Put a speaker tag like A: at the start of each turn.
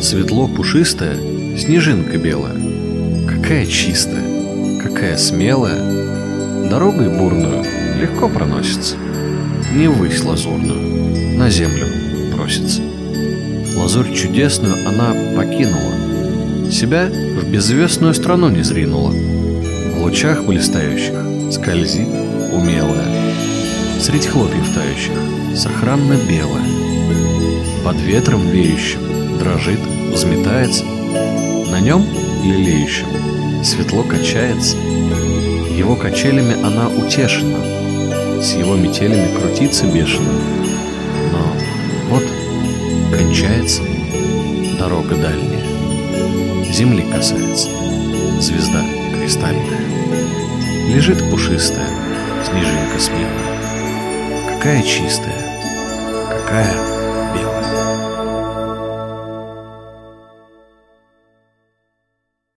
A: Светло пушистая, снежинка белая. Какая чистая, какая смелая. Дорогой бурную легко проносится. Не высь лазурную, на землю просится. Лазурь чудесную она покинула. Себя в безвестную страну не зринула. В лучах блистающих скользит умелая. Средь хлопьев тающих сохранно белая. Под ветром веющим дрожит, взметается. На нем, лелеющем, светло качается. Его качелями она утешена, с его метелями крутится бешено. Но вот кончается дорога дальняя, земли касается звезда кристальная. Лежит пушистая снежинка смелая, какая чистая, какая